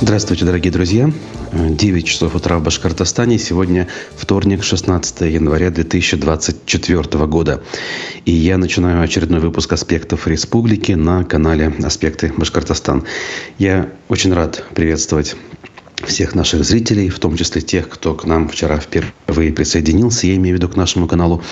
Здравствуйте, дорогие друзья. 9 часов утра в Башкортостане. Сегодня вторник, 16 января 2024 года. И я начинаю очередной выпуск «Аспектов республики» на канале «Аспекты Башкортостан». Я очень рад приветствовать всех наших зрителей, в том числе тех, кто к нам вчера впервые присоединился, я имею в виду к нашему каналу,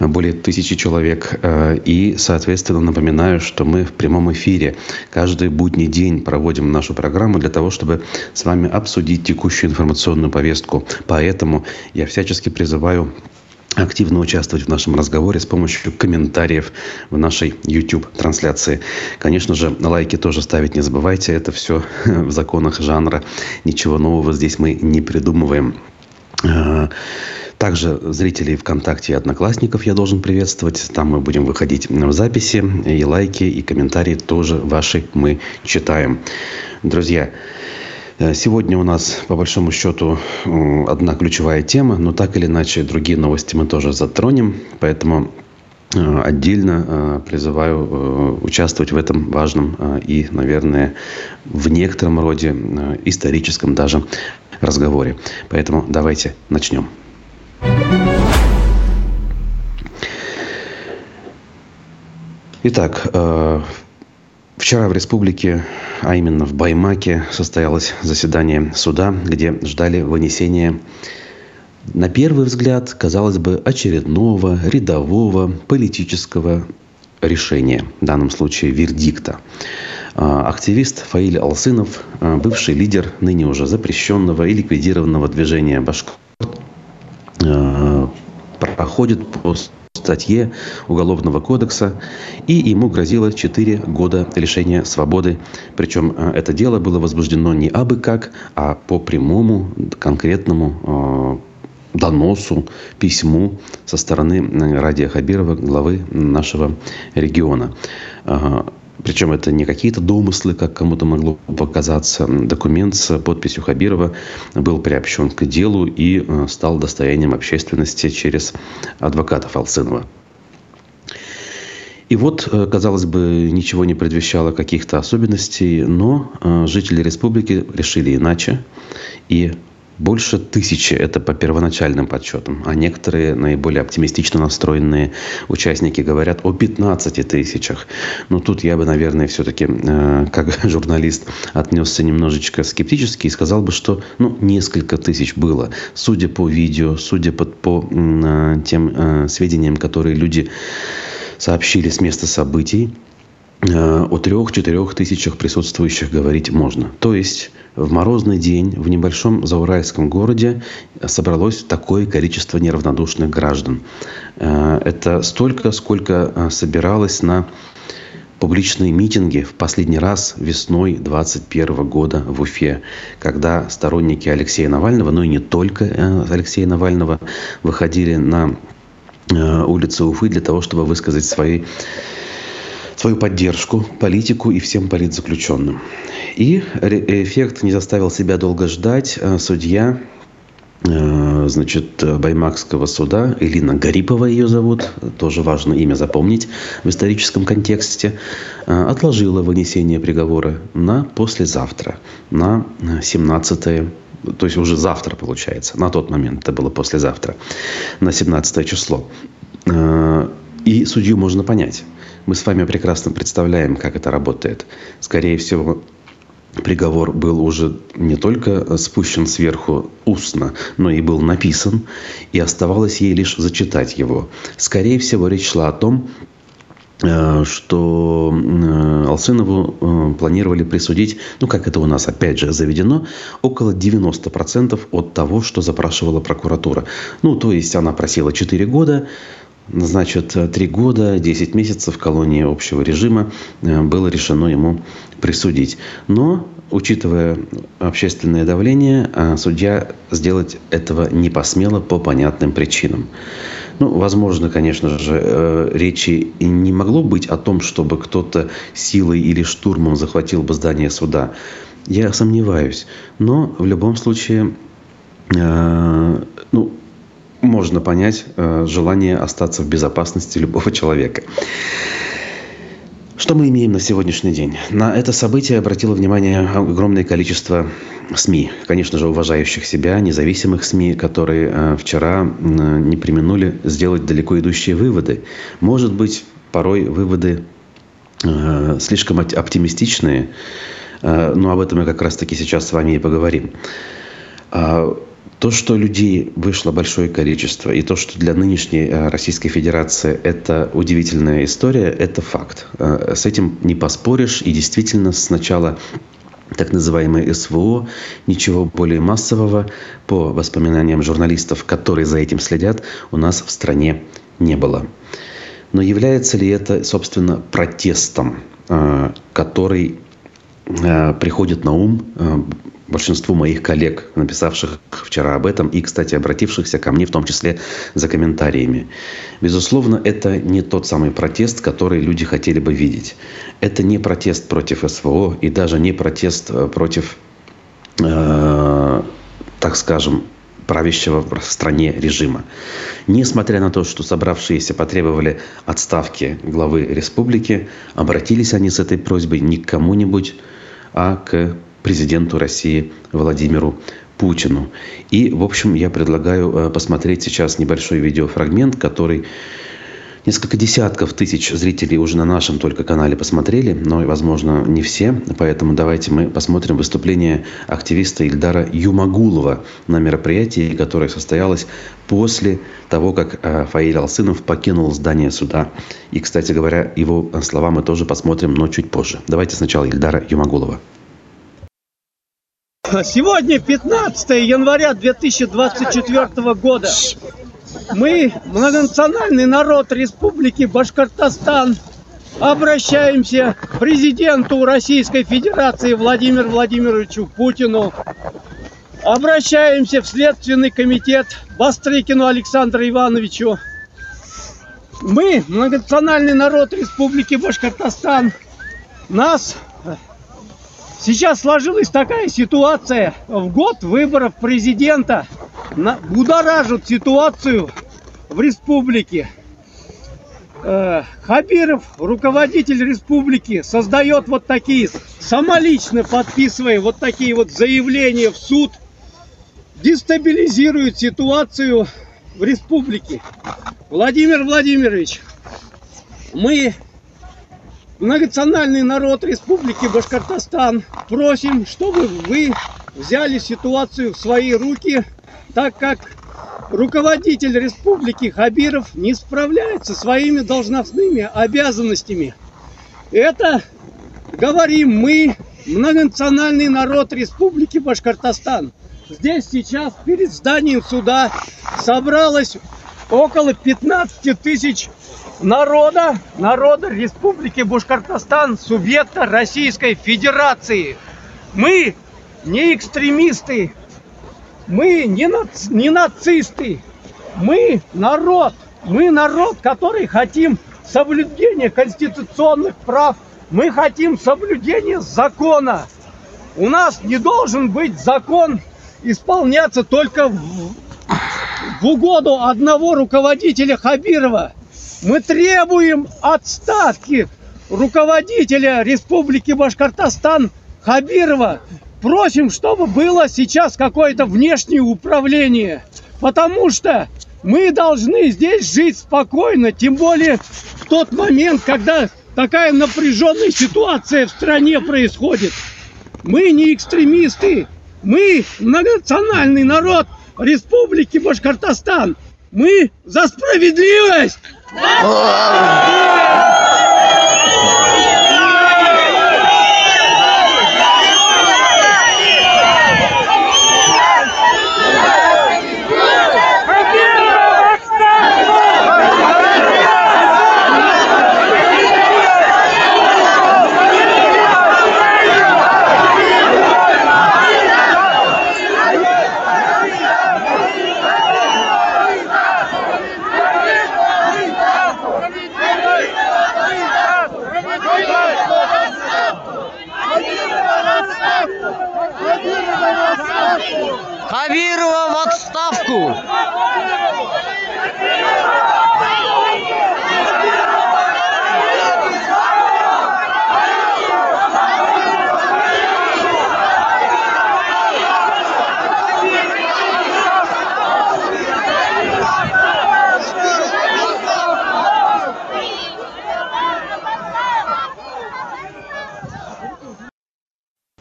более тысячи человек. Э, и, соответственно, напоминаю, что мы в прямом эфире каждый будний день проводим нашу программу для того, чтобы с вами обсудить текущую информационную повестку. Поэтому я всячески призываю активно участвовать в нашем разговоре с помощью комментариев в нашей YouTube-трансляции. Конечно же, лайки тоже ставить не забывайте. Это все в законах жанра. Ничего нового здесь мы не придумываем. А, также зрителей ВКонтакте и Одноклассников я должен приветствовать. Там мы будем выходить в записи. И лайки, и комментарии тоже ваши мы читаем. Друзья, сегодня у нас, по большому счету, одна ключевая тема, но так или иначе другие новости мы тоже затронем. Поэтому э, отдельно э, призываю участвовать в этом важном и, наверное, в некотором роде историческом даже разговоре. Поэтому давайте начнем. Итак, Вчера в республике, а именно в Баймаке, состоялось заседание суда, где ждали вынесения, на первый взгляд, казалось бы, очередного рядового политического решения, в данном случае вердикта. А, активист Фаиль Алсынов, а, бывший лидер ныне уже запрещенного и ликвидированного движения Башкорт, а, проходит по статье Уголовного кодекса, и ему грозило 4 года лишения свободы. Причем э, это дело было возбуждено не абы как, а по прямому, конкретному э, доносу, письму со стороны э, Радия Хабирова, главы нашего региона. Причем это не какие-то домыслы, как кому-то могло показаться. Документ с подписью Хабирова был приобщен к делу и э, стал достоянием общественности через адвокатов Алцинова. И вот, э, казалось бы, ничего не предвещало каких-то особенностей, но э, жители республики решили иначе. И больше тысячи, это по первоначальным подсчетам. А некоторые наиболее оптимистично настроенные участники говорят о 15 тысячах. Но тут я бы, наверное, все-таки, э, как журналист, отнесся немножечко скептически и сказал бы, что ну, несколько тысяч было. Судя по видео, судя по, по э, тем э, сведениям, которые люди сообщили с места событий, о трех-четырех тысячах присутствующих говорить можно. То есть в морозный день в небольшом зауральском городе собралось такое количество неравнодушных граждан. Э, это столько, сколько э, собиралось на публичные митинги в последний раз весной 2021 года в Уфе, когда сторонники Алексея Навального, но и не только Алексея Навального, выходили на улицы Уфы для того, чтобы высказать свои свою поддержку политику и всем политзаключенным. И эффект не заставил себя долго ждать. Э, судья э, значит, Баймакского суда, Элина Гарипова ее зовут, тоже важно имя запомнить в историческом контексте, э, отложила вынесение приговора на послезавтра, на 17 то есть уже завтра получается, на тот момент, это было послезавтра, на 17 число. И судью можно понять. Мы с вами прекрасно представляем, как это работает. Скорее всего, приговор был уже не только спущен сверху устно, но и был написан, и оставалось ей лишь зачитать его. Скорее всего, речь шла о том, э, что э, Алсынову э, планировали присудить, ну, как это у нас опять же заведено, около 90% от того, что запрашивала прокуратура. Ну, то есть она просила 4 года, Значит, три года, 10 месяцев колонии общего режима э, было решено ему присудить. Но, учитывая общественное давление, э, судья сделать этого не посмела по понятным причинам. Ну, возможно, конечно же, э, речи не могло быть о том, чтобы кто-то силой или штурмом захватил бы здание суда. Я сомневаюсь. Но в любом случае, ну, можно понять э, желание остаться в безопасности любого человека. Что мы имеем на сегодняшний день? На это событие обратило внимание огромное количество СМИ, конечно же, уважающих себя, независимых СМИ, которые э, вчера не применули сделать далеко идущие выводы. Может быть, порой выводы э, слишком оптимистичные, но об этом мы как раз-таки сейчас с вами и поговорим. То, что людей вышло большое количество, и то, что для нынешней э, Российской Федерации это удивительная история, это факт. Э, с этим не поспоришь. И действительно, сначала так называемое СВО, ничего более массового, по воспоминаниям журналистов, которые за этим следят, у нас в стране не было. Но является ли это, собственно, протестом, э, который приходит на ум большинству моих коллег, написавших вчера об этом и, кстати, обратившихся ко мне в том числе за комментариями. Безусловно, это не тот самый протест, который люди хотели бы видеть. Это не протест против СВО и даже не протест э, против, э, так скажем, правящего в стране режима. Несмотря на то, что собравшиеся потребовали отставки главы республики, обратились они с этой просьбой не к кому-нибудь, а к президенту России Владимиру Путину. И, в общем, я предлагаю э, посмотреть сейчас небольшой видеофрагмент, который Несколько десятков тысяч зрителей уже на нашем только канале посмотрели, но, возможно, не все. Поэтому давайте мы посмотрим выступление активиста Ильдара Юмагулова на мероприятии, которое состоялось после того, как э, Фаиль Алсынов покинул здание суда. И, кстати говоря, его слова мы тоже посмотрим, но чуть позже. Давайте сначала Ильдара Юмагулова. Сегодня 15 января 2024 года. Мы, многонациональный народ Республики Башкортостан, обращаемся к президенту Российской Федерации Владимиру Владимировичу Путину. Обращаемся в Следственный комитет Бастрыкину Александру Ивановичу. Мы, многонациональный народ Республики Башкортостан, нас Сейчас сложилась такая ситуация. В год выборов президента будоражат ситуацию в республике. Э, Хабиров, руководитель республики, создает вот такие, самолично подписывая вот такие вот заявления в суд, дестабилизирует ситуацию в республике. Владимир Владимирович, мы многонациональный народ Республики Башкортостан просим, чтобы вы взяли ситуацию в свои руки, так как руководитель Республики Хабиров не справляется своими должностными обязанностями. Это говорим мы, многонациональный народ Республики Башкортостан. Здесь сейчас перед зданием суда собралось около 15 тысяч народа, народа Республики Башкортостан, субъекта Российской Федерации. Мы не экстремисты, мы не, наци, не нацисты, мы народ, мы народ, который хотим соблюдения конституционных прав, мы хотим соблюдения закона. У нас не должен быть закон исполняться только в, в угоду одного руководителя Хабирова. Мы требуем отставки руководителя Республики Башкортостан Хабирова. Просим, чтобы было сейчас какое-то внешнее управление. Потому что мы должны здесь жить спокойно. Тем более в тот момент, когда такая напряженная ситуация в стране происходит. Мы не экстремисты. Мы многонациональный народ Республики Башкортостан. Мы за справедливость! Oh.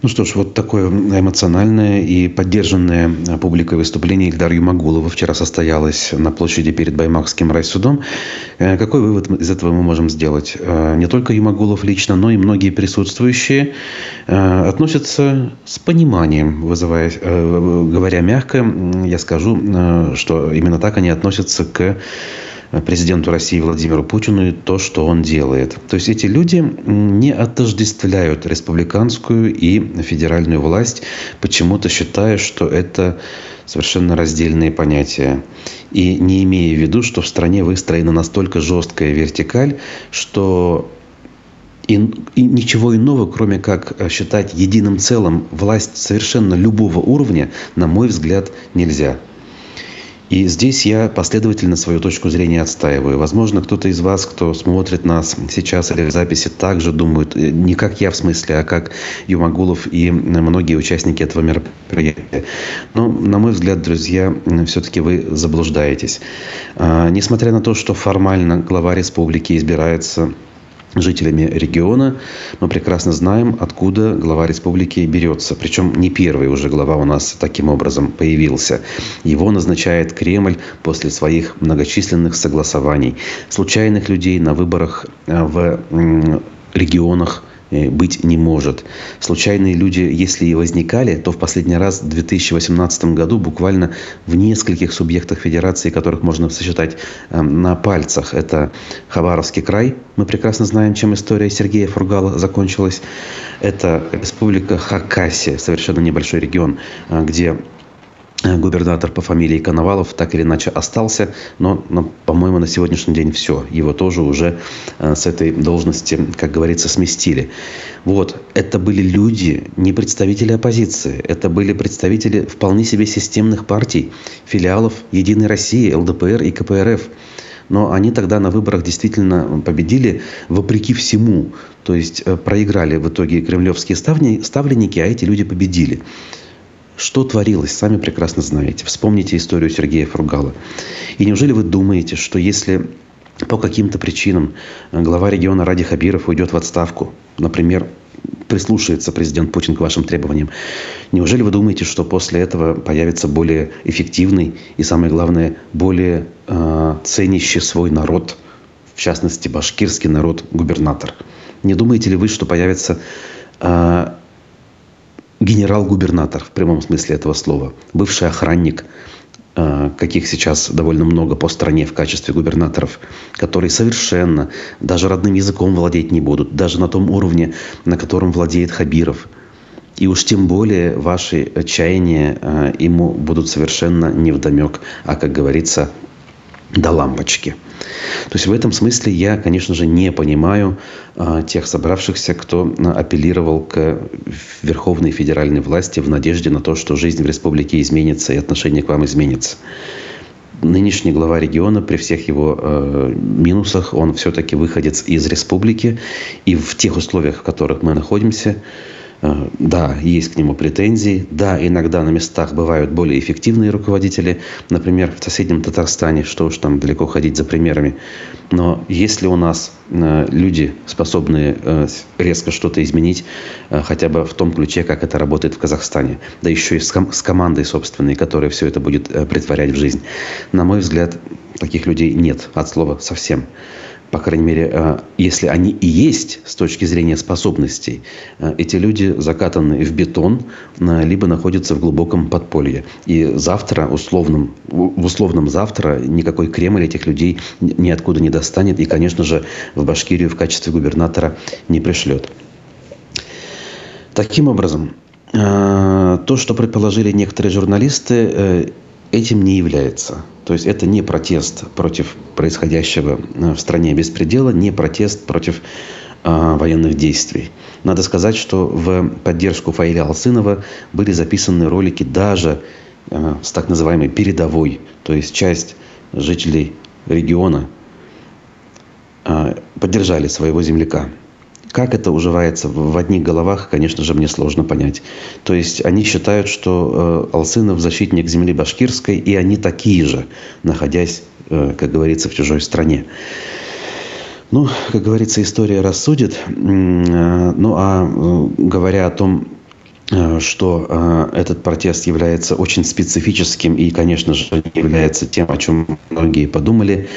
Ну что ж, вот такое эмоциональное и поддержанное публикой выступление Ильдара Юмагулова вчера состоялось на площади перед Баймакским райсудом. Э, какой вывод из этого мы можем сделать? Э, не только Юмагулов лично, но и многие присутствующие э, относятся с пониманием, вызывая, говоря мягко, я скажу, что именно так они относятся к президенту России Владимиру Путину и то, что он делает. То есть эти люди не отождествляют республиканскую и федеральную власть, почему-то считая, что это совершенно раздельные понятия. И не имея в виду, что в стране выстроена настолько жесткая вертикаль, что и, и ничего иного, кроме как считать единым целым власть совершенно любого уровня, на мой взгляд, нельзя. И здесь я последовательно свою точку зрения отстаиваю. Возможно, кто-то из вас, кто смотрит нас сейчас или в записи, также думает, э, не как я в смысле, а как Юмагулов и многие участники этого мероприятия. Но, на мой взгляд, друзья, все-таки вы заблуждаетесь. А, несмотря на то, что формально глава республики избирается жителями региона. Мы прекрасно знаем, откуда глава республики берется. Причем не первый уже глава у нас таким образом появился. Его назначает Кремль после своих многочисленных согласований. Случайных людей на выборах э, в регионах быть не может. Случайные люди, если и возникали, то в последний раз в 2018 году буквально в нескольких субъектах федерации, которых можно сосчитать эм, на пальцах. Это Хабаровский край. Мы прекрасно знаем, чем история Сергея Фургала закончилась. Это республика Хакасия, совершенно небольшой регион, э, где Э, губернатор по фамилии Коновалов так или иначе остался, но, но по-моему, на сегодняшний день все. Его тоже уже э, с этой должности, как говорится, сместили. Вот, это были люди, не представители оппозиции, это были представители вполне себе системных партий, филиалов Единой России, ЛДПР и КПРФ. Но они тогда на выборах действительно победили вопреки всему. То есть э, проиграли в итоге кремлевские ставленники, а эти люди победили. Что творилось, сами прекрасно знаете. Вспомните историю Сергея Фургала. И неужели вы думаете, что если по каким-то причинам глава региона Ради Хабиров уйдет в отставку, например, прислушается президент Путин к вашим требованиям. Неужели вы думаете, что после этого появится более эффективный и, самое главное, более э, ценящий свой народ, в частности, башкирский народ, губернатор? Не думаете ли вы, что появится э, генерал-губернатор в прямом смысле этого слова, бывший охранник, э, каких сейчас довольно много по стране в качестве губернаторов, которые совершенно даже родным языком владеть не будут, даже на том уровне, на котором владеет Хабиров. И уж тем более ваши чаяния э, ему будут совершенно невдомек, а, как говорится, до лампочки. То есть в этом смысле я, конечно же, не понимаю а, тех собравшихся, кто а, апеллировал к верховной федеральной власти в надежде на то, что жизнь в республике изменится и отношение к вам изменится. Нынешний глава региона, при всех его э, минусах, он все-таки выходец из республики. И в тех условиях, в которых мы находимся, да, есть к нему претензии. Да, иногда на местах бывают более эффективные руководители. Например, в соседнем Татарстане, что уж там далеко ходить за примерами. Но если у нас э, люди, способные э, резко что-то изменить, хотя бы в том ключе, как это работает в Казахстане, да еще и с командой собственной, которая все это будет притворять в жизнь, на мой взгляд, таких людей нет от слова совсем по крайней мере, э, если они и есть с точки зрения способностей, э, эти люди закатаны в бетон, э, либо находятся в глубоком подполье. И завтра, условном, в условном завтра, никакой Кремль этих людей ниоткуда не достанет и, конечно же, в Башкирию в качестве губернатора не пришлет. Таким образом, то, что предположили некоторые журналисты, этим не является. То есть это не протест против происходящего э, в стране беспредела, не протест против э, военных действий. Надо сказать, что в поддержку Фаиля Алсынова были записаны ролики даже э, с так называемой передовой, то есть часть жителей региона поддержали своего земляка. Как это уживается в одних головах, конечно же, мне сложно понять. То есть они считают, что э, Алсынов защитник земли башкирской, и они такие же, находясь, э, как говорится, в чужой стране. Ну, как говорится, история рассудит. Э, ну, а говоря о том, что э, этот протест является очень специфическим и, конечно же, является тем, о чем многие подумали.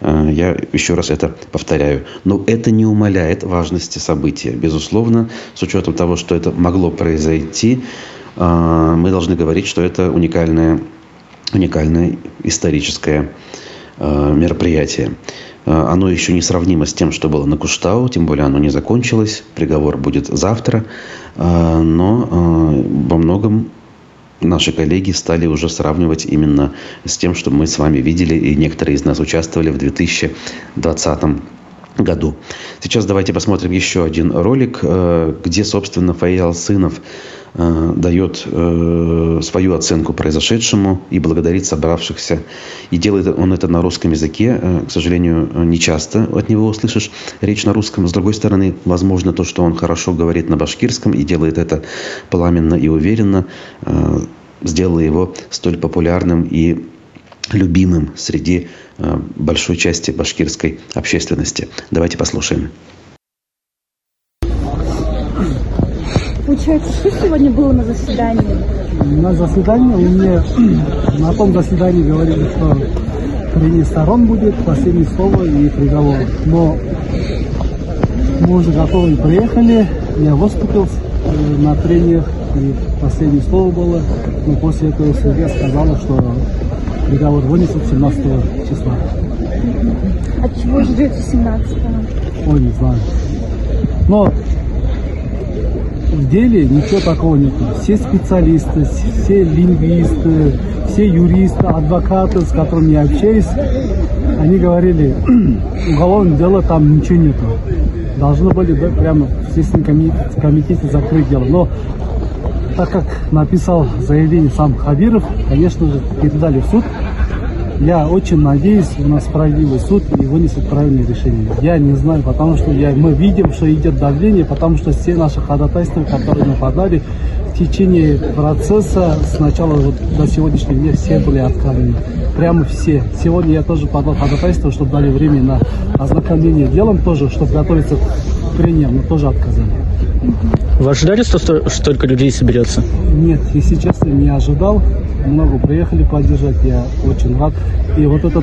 Э, я еще раз это повторяю. Но это не умаляет важности события. Безусловно, с учетом того, что это могло произойти, мы должны говорить, что это уникальное, уникальное историческое мероприятие. Э, оно еще не сравнимо с тем, что было на Куштау, тем более оно не закончилось. Приговор будет завтра. Э, но э, во многом наши коллеги стали уже сравнивать именно с тем, что мы с вами видели, и некоторые из нас участвовали в 2020 году. Сейчас давайте посмотрим еще один ролик, где, собственно, Фаил Сынов Э, дает э, свою оценку произошедшему и благодарит собравшихся. И делает он это на русском языке. Э, к сожалению, не часто от него услышишь речь на русском. С другой стороны, возможно, то, что он хорошо говорит на башкирском и делает это пламенно и уверенно, сделало его столь популярным и любимым среди большой части башкирской общественности. Давайте послушаем. Получается, что сегодня было на заседании? На заседании меня, на том заседании говорили, что прение сторон будет, последнее слово и приговор. Но мы уже готовы приехали, я выступил э, на прениях, и последнее слово было, но после этого судья сказала, что приговор вынесут 17 числа. От чего ждете 17 -го? Ой, не знаю. Но в деле ничего такого нет. Все специалисты, все лингвисты, все юристы, адвокаты, с которыми я общаюсь, они говорили, уголовное дело там ничего нету. Должны были да, прямо в Следственном комитете, закрыть дело. Но так как написал заявление сам Хабиров, конечно же, передали в суд. Я очень надеюсь на справедливый суд и вынесет правильное решение. Я не знаю, потому что я, мы видим, что идет давление, потому что все наши ходатайства, которые мы подали, в течение процесса сначала вот до сегодняшнего дня все были отказаны. Прямо все. Сегодня я тоже подал ходатайство, чтобы дали время на ознакомление делом тоже, чтобы готовиться прениям, но тоже отказали. Вы ожидали, что столько людей соберется? Нет, если честно, не ожидал. Много приехали поддержать, я очень рад. И вот эта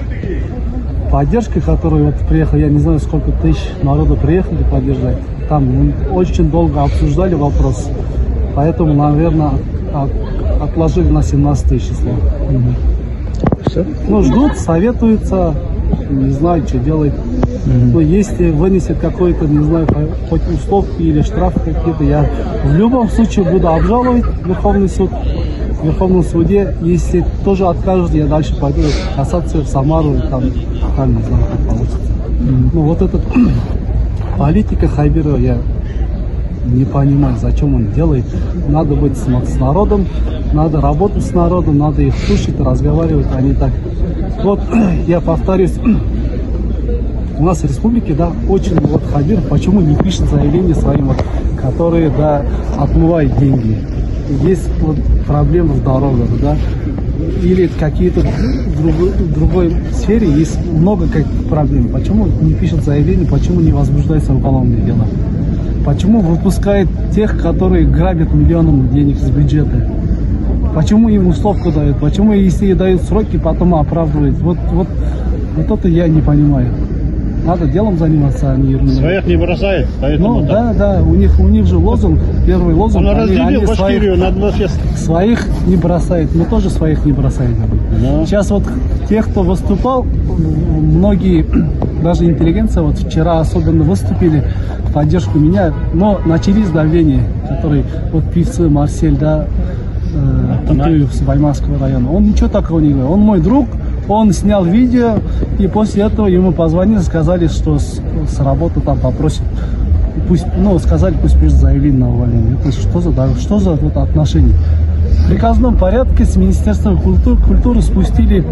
поддержка, которую вот приехал, я не знаю, сколько тысяч народу приехали поддержать. Там очень долго обсуждали вопрос. Поэтому, наверное, отложили на 17 число. Все? Ну, ждут, советуются, не знаю, что делать. Mm-hmm. Но если вынесет какой-то, не знаю, хоть уступки или штраф какие-то, я в любом случае буду обжаловать Верховный суд. В Верховном суде, если тоже откажут, я дальше пойду касаться в Самару, и там, там не знаю, как получится. Mm-hmm. Ну вот эта политика Хайберова, я не понимаю, зачем он делает. Надо быть с, с народом, надо работать с народом, надо их слушать, разговаривать, а не так. Вот я повторюсь, у нас в республике, да, очень вот Хабир, почему не пишет заявление своим, вот, которые, да, отмывают деньги. Есть вот проблемы в дорогах, да, или какие-то другой, другой сфере есть много каких проблем. Почему не пишет заявление, почему не возбуждается уголовное дело? Почему выпускает тех, которые грабят миллионом денег из бюджета? Почему им условку дают? Почему, если дают сроки, потом оправдывают? Вот, вот, вот это я не понимаю. Надо делом заниматься, а не ерундой. Своих не бросает, поэтому Ну, да, да, у них, у них же лозунг, первый лозунг. Он разделил они Башкирию своих, на два Своих не бросает, мы тоже своих не бросаем. Да. Сейчас вот те, кто выступал, многие, даже интеллигенция, вот вчера особенно выступили в поддержку меня, но начались давления, которые, вот певцы Марсель, да, э, Тутуев с Байманского района, он ничего такого не говорил, он мой друг, он снял видео, и после этого ему позвонили, сказали, что с, с работы там попросят. Пусть, ну, сказали, пусть пишет заявление на увольнение. Это что за, что за вот отношение? В приказном порядке с Министерством культуры, культуры спустили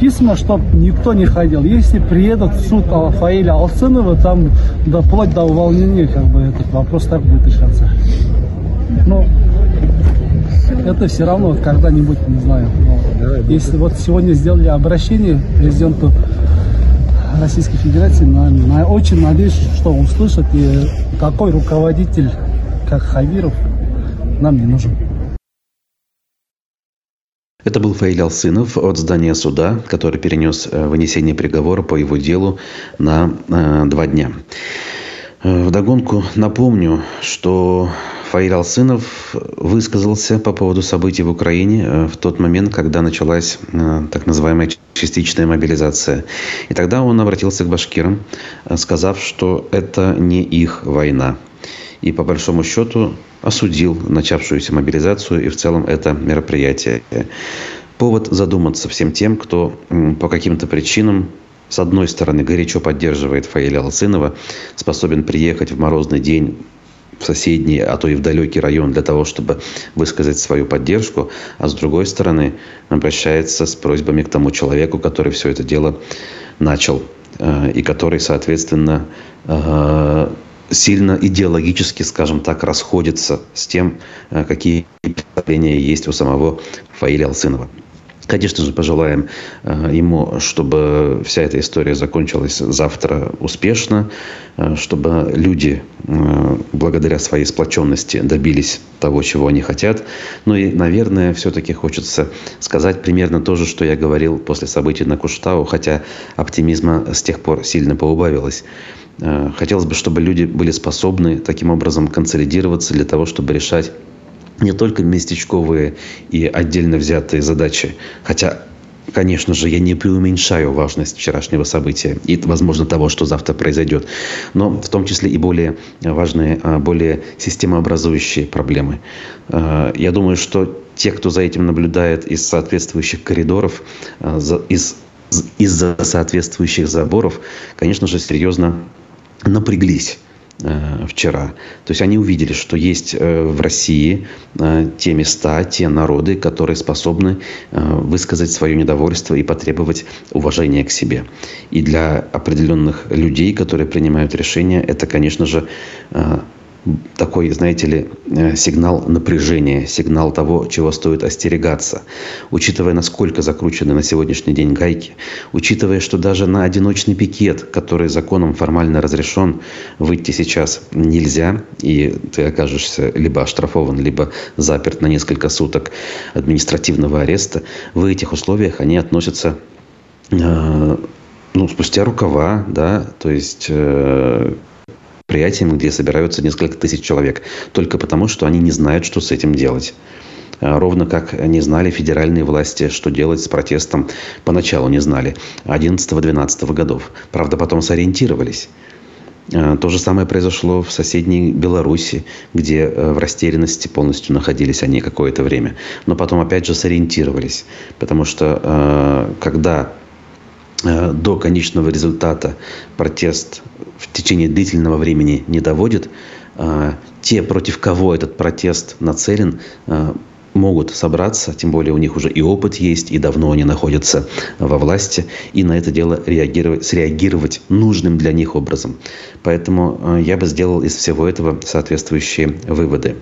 письма, чтобы никто не ходил. Если приедут в суд Фаиля Алцинова, там да, вплоть до увольнения, как бы этот вопрос так будет решаться. Ну, это все равно когда-нибудь, не знаю. Если вот сегодня сделали обращение президенту Российской Федерации, на, на, очень надеюсь, что услышат и такой руководитель, как Хавиров, нам не нужен. Это был Фаиль Алсынов от здания суда, который перенес э, вынесение приговора по его делу на э, два дня. Э, вдогонку напомню, что Фаиль Алсынов высказался по поводу событий в Украине э, в тот момент, когда началась э, так называемая частичная мобилизация. И тогда он обратился к башкирам, сказав, что это не их война. И по большому счету осудил начавшуюся мобилизацию и в целом это мероприятие. Повод задуматься всем тем, кто по каким-то причинам с одной стороны, горячо поддерживает Фаиля Алсынова, способен приехать в морозный день в соседний, а то и в далекий район для того, чтобы высказать свою поддержку, а с другой стороны обращается с просьбами к тому человеку, который все это дело начал э, и который, соответственно, э, сильно идеологически, скажем так, расходится с тем, э, какие представления есть у самого Фаиля Алсынова. Конечно же, пожелаем э, ему, чтобы вся эта история закончилась завтра успешно, э, чтобы люди э, благодаря своей сплоченности добились того, чего они хотят. Ну и, наверное, все-таки хочется сказать примерно то же, что я говорил после событий на Куштау, хотя оптимизма с тех пор сильно поубавилось. Хотелось бы, чтобы люди были способны таким образом консолидироваться для того, чтобы решать не только местечковые и отдельно взятые задачи, хотя Конечно же, я не преуменьшаю важность вчерашнего события и, возможно, того, что завтра произойдет, но в том числе и более важные, а, более системообразующие проблемы. А, я думаю, что те, кто за этим наблюдает из соответствующих коридоров, а, из, из-за соответствующих заборов, конечно же, серьезно напряглись вчера. То есть они увидели, что есть э, в России э, те места, те народы, которые способны высказать свое недовольство и потребовать уважения к себе. И для определенных людей, которые принимают решения, это, конечно же, такой, знаете ли, э, сигнал напряжения, сигнал того, чего стоит остерегаться. Учитывая, насколько закручены на сегодняшний день гайки, учитывая, что даже на одиночный пикет, который законом формально разрешен, выйти сейчас нельзя, и ты окажешься либо оштрафован, либо заперт на несколько суток административного ареста, в этих условиях они относятся э, ну, спустя рукава, да, то есть э, мероприятиям, где собираются несколько тысяч человек, только потому, что они не знают, что с этим делать. А, ровно как не знали федеральные власти, что делать с протестом. Поначалу не знали. 11-12 годов. Правда, потом сориентировались. А, то же самое произошло в соседней Беларуси, где э, в растерянности полностью находились они какое-то время. Но потом опять же сориентировались. Потому что э, когда до конечного результата протест в течение длительного времени не доводит, э, те, против кого этот протест нацелен, э, могут собраться, тем более у них уже и опыт есть, и давно они находятся во власти, и на это дело реагировать, среагировать нужным для них образом. Поэтому я бы сделал из всего этого соответствующие выводы.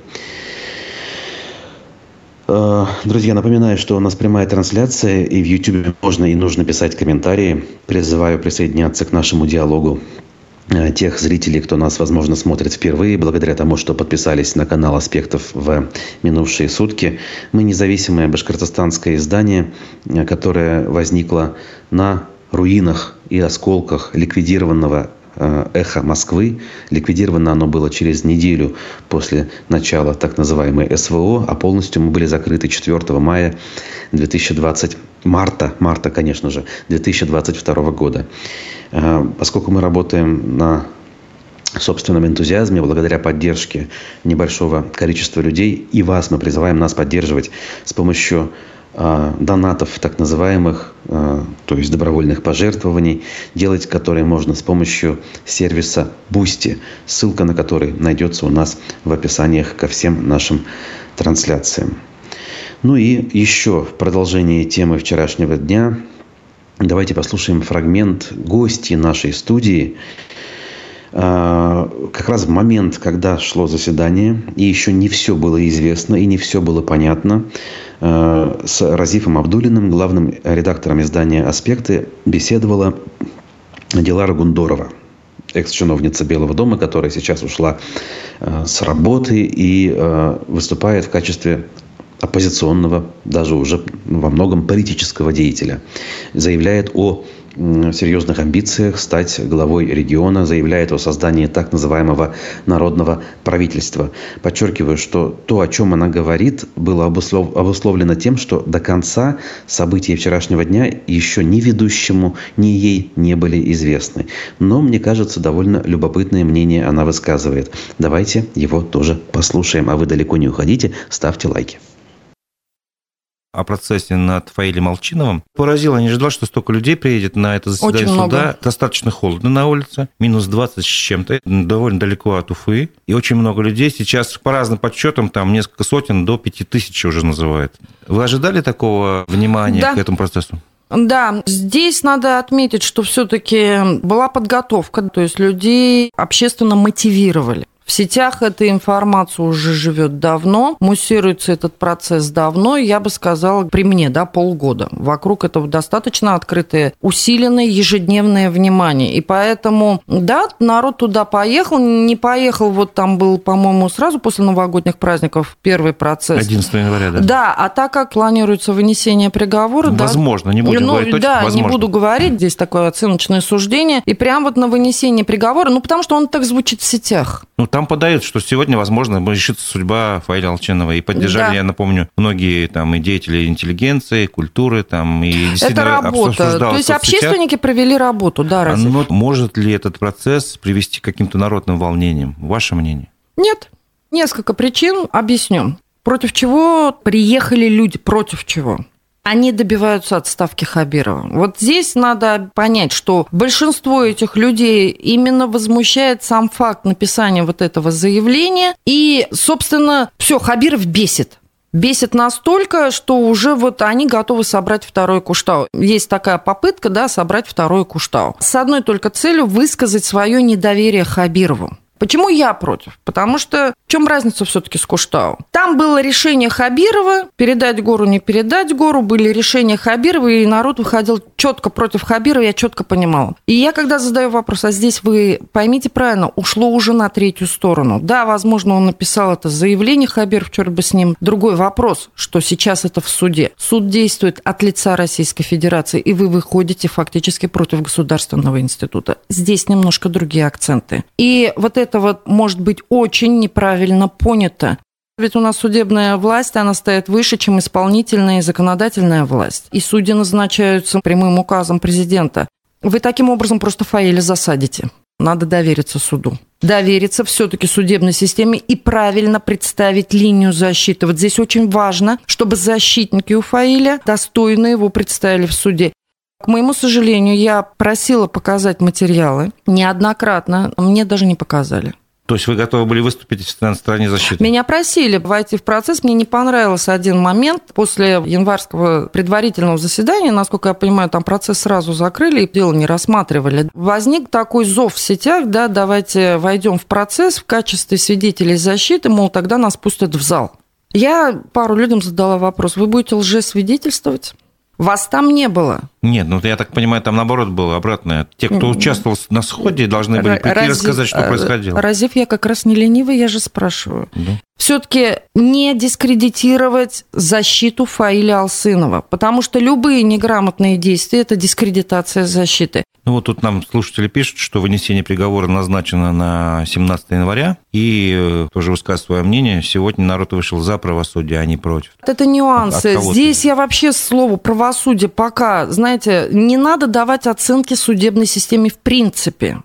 Э, друзья, напоминаю, что у нас прямая трансляция, и в YouTube можно и нужно писать комментарии. Призываю присоединяться к нашему диалогу э, тех зрителей, кто нас, возможно, смотрит впервые, благодаря тому, что подписались на канал «Аспектов» в минувшие сутки. Мы независимое башкортостанское издание, э, которое возникло на руинах и осколках ликвидированного «Эхо Москвы». Ликвидировано оно было через неделю после начала так называемой СВО, а полностью мы были закрыты 4 мая 2020 марта, марта, конечно же, 2022 года. Э, поскольку мы работаем на собственном энтузиазме, благодаря поддержке небольшого количества людей, и вас мы призываем нас поддерживать с помощью донатов так называемых, а, то есть добровольных пожертвований, делать которые можно с помощью сервиса Boosty, ссылка на который найдется у нас в описаниях ко всем нашим трансляциям. Ну и еще в продолжении темы вчерашнего дня давайте послушаем фрагмент гости нашей студии, как раз в момент, когда шло заседание, и еще не все было известно, и не все было понятно, Э, с Разифом Абдулиным, главным редактором издания «Аспекты», беседовала Дилара Гундорова. экс-чиновница Белого дома, которая сейчас ушла э, с работы и выступает в качестве оппозиционного, даже уже во многом политического деятеля. Заявляет о серьезных амбициях стать главой региона, заявляет о создании так называемого народного правительства. Подчеркиваю, что то, о чем она говорит, было обуслов... обусловлено тем, что до конца события вчерашнего дня еще ни ведущему, ни ей не были известны. Но, мне кажется, довольно любопытное мнение она высказывает. Давайте его тоже послушаем. А вы далеко не уходите, ставьте лайки о процессе над Фаилем Молчиновым. Поразило, не ожидал, что столько людей приедет на это заседание Очень суда. Много. Достаточно холодно на улице, минус 20 с чем-то, довольно далеко от Уфы. И очень много людей сейчас, по разным подсчетам, там несколько сотен до пяти тысяч уже называют. Вы ожидали такого внимания да. к этому процессу? Да, здесь надо отметить, что все-таки была подготовка, то есть людей общественно мотивировали. В сетях эта информация уже живет давно, муссируется этот процесс давно, я бы сказала, при мне, да, полгода. Вокруг этого достаточно открытое, усиленное ежедневное внимание. И поэтому, да, народ туда поехал, не поехал, вот там был, по-моему, сразу после новогодних праздников первый процесс. 11 января, да. Да, а так как планируется вынесение приговора... Возможно, да, не будем ну, говорить точно, Да, возможно. не буду говорить, здесь такое оценочное суждение. И прям вот на вынесение приговора, ну, потому что он так звучит в сетях. Ну, там подают, что сегодня, возможно, решится судьба Фаиля Алченова. И поддержали, да. я напомню, многие там и деятели интеллигенции, культуры, там, и Это работа. То есть общественники провели работу, да, разве? Но может ли этот процесс привести к каким-то народным волнениям? Ваше мнение? Нет. Несколько причин. Объясню. Против чего приехали люди? Против чего? Они добиваются отставки Хабирова. Вот здесь надо понять, что большинство этих людей именно возмущает сам факт написания вот этого заявления. И, собственно, все, Хабиров бесит бесит настолько, что уже вот они готовы собрать второй Куштау. Есть такая попытка, да, собрать второй Куштау. С одной только целью высказать свое недоверие Хабирову. Почему я против? Потому что в чем разница все-таки с Куштау? Там было решение Хабирова, передать гору, не передать гору, были решения Хабирова, и народ выходил четко против Хабирова, я четко понимала. И я когда задаю вопрос, а здесь вы поймите правильно, ушло уже на третью сторону. Да, возможно, он написал это заявление Хабиров, черт бы с ним. Другой вопрос, что сейчас это в суде. Суд действует от лица Российской Федерации, и вы выходите фактически против государственного института. Здесь немножко другие акценты. И вот это это вот может быть очень неправильно понято. Ведь у нас судебная власть, она стоит выше, чем исполнительная и законодательная власть. И судьи назначаются прямым указом президента. Вы таким образом просто Фаэля засадите. Надо довериться суду. Довериться все-таки судебной системе и правильно представить линию защиты. Вот здесь очень важно, чтобы защитники у Фаиля достойно его представили в суде. К моему сожалению, я просила показать материалы неоднократно, мне даже не показали. То есть вы готовы были выступить на стороне защиты? Меня просили войти в процесс. Мне не понравился один момент. После январского предварительного заседания, насколько я понимаю, там процесс сразу закрыли и дело не рассматривали. Возник такой зов в сетях, да, давайте войдем в процесс в качестве свидетелей защиты, мол, тогда нас пустят в зал. Я пару людям задала вопрос, вы будете лжесвидетельствовать? Вас там не было. Нет, ну я так понимаю, там наоборот было обратное. Те, кто участвовал на сходе, должны были прийти и рассказать, что происходило. Разив, я как раз не ленивый, я же спрашиваю. Да. Все-таки не дискредитировать защиту Фаиля Алсынова, потому что любые неграмотные действия – это дискредитация защиты. Ну вот тут нам слушатели пишут, что вынесение приговора назначено на 17 января, и э, тоже высказывает свое мнение, сегодня народ вышел за правосудие, а не против. Это нюансы. Здесь я вообще слово правосудие пока, знаете, не надо давать оценки судебной системе в принципе.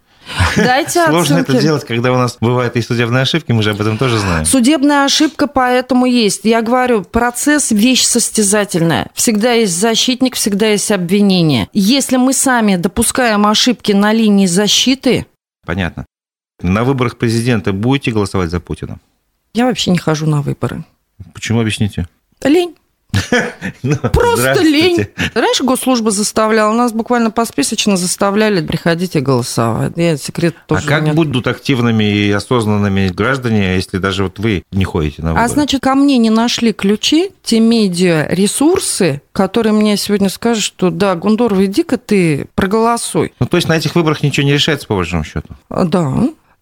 Дайте Сложно оценки. это делать, когда у нас бывают и судебные ошибки, мы же об этом тоже знаем. Судебная ошибка поэтому есть. Я говорю, процесс – вещь состязательная. Всегда есть защитник, всегда есть обвинение. Если мы сами допускаем ошибки на линии защиты... Понятно. На выборах президента будете голосовать за Путина? Я вообще не хожу на выборы. Почему, объясните? Лень. Ну, Просто лень. Раньше госслужба заставляла, нас буквально посписочно заставляли, приходите голосовать. Я секрет А тоже как нет. будут активными и осознанными граждане, если даже вот вы не ходите на выборы? А значит, ко мне не нашли ключи, те медиа-ресурсы, которые мне сегодня скажут, что да, Гундоров, иди-ка ты проголосуй. Ну, то есть на этих выборах ничего не решается, по большому счету? А, Да.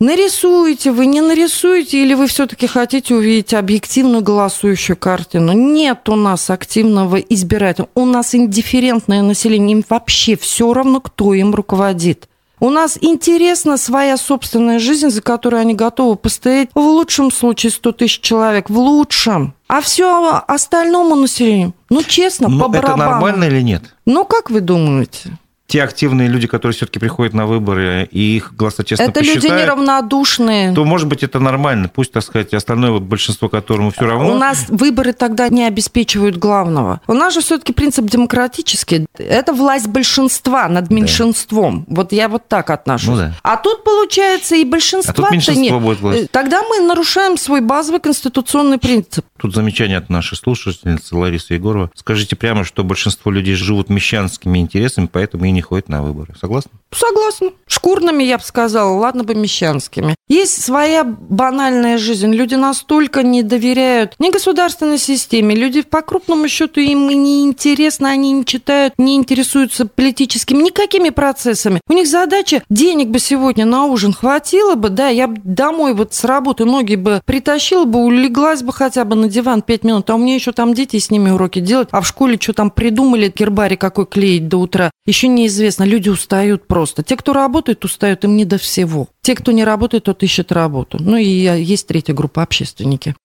Нарисуете вы, не нарисуете, или вы все-таки хотите увидеть объективную голосующую картину? Нет у нас активного избирателя. У нас индифферентное население. Им вообще все равно, кто им руководит. У нас интересна своя собственная жизнь, за которую они готовы постоять в лучшем случае 100 тысяч человек, в лучшем. А все остальному населению, ну честно, Ну, по это барабану. нормально или нет? Ну как вы думаете? Те активные люди, которые все-таки приходят на выборы и их голоса честно это люди посчитают, неравнодушные. то, может быть, это нормально. Пусть, так сказать, остальное вот большинство, которому все равно... У нас выборы тогда не обеспечивают главного. У нас же все-таки принцип демократический. Это власть большинства над меньшинством. Вот я вот так отношусь. Ну да. А тут получается и большинство. А меньшинство будет власть. Тогда мы нарушаем свой базовый конституционный принцип. Тут замечание от нашей слушательницы Ларисы Егорова. Скажите прямо, что большинство людей живут мещанскими интересами, поэтому и не ходят на выборы. Согласны? Согласна. Шкурными, я бы сказала, ладно бы мещанскими. Есть своя банальная жизнь. Люди настолько не доверяют ни государственной системе, люди по крупному счету им не интересно, они не читают, не интересуются политическими, никакими процессами. У них задача, денег бы сегодня на ужин хватило бы, да, я бы домой вот с работы ноги бы притащила бы, улеглась бы хотя бы на диван пять минут, а у меня еще там дети, с ними уроки делать, а в школе что там придумали, гербарий какой клеить до утра, еще неизвестно. Люди устают просто. Те, кто работает, устают, им не до всего. Те, кто не работает, тот ищет работу. Ну и есть третья группа общественники.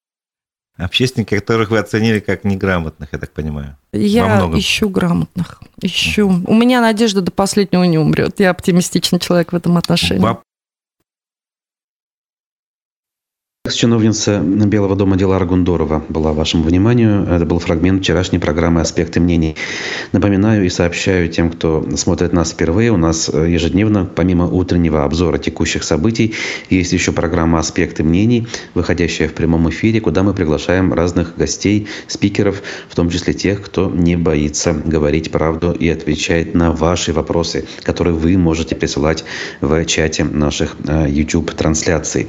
Общественники, которых вы оценили как неграмотных, я так понимаю. Я ищу грамотных. Ищу. У меня надежда до последнего не умрет. Я оптимистичный человек в этом отношении. Чиновница Белого дома Дилара Гундорова была вашему вниманию. Это был фрагмент вчерашней программы «Аспекты мнений». Напоминаю и сообщаю тем, кто смотрит нас впервые, у нас э, ежедневно, помимо утреннего обзора текущих событий, есть еще программа «Аспекты мнений», выходящая в прямом эфире, куда мы приглашаем разных гостей, спикеров, в том числе тех, кто не боится говорить правду и отвечает на ваши вопросы, которые вы можете присылать в чате наших э, YouTube-трансляций.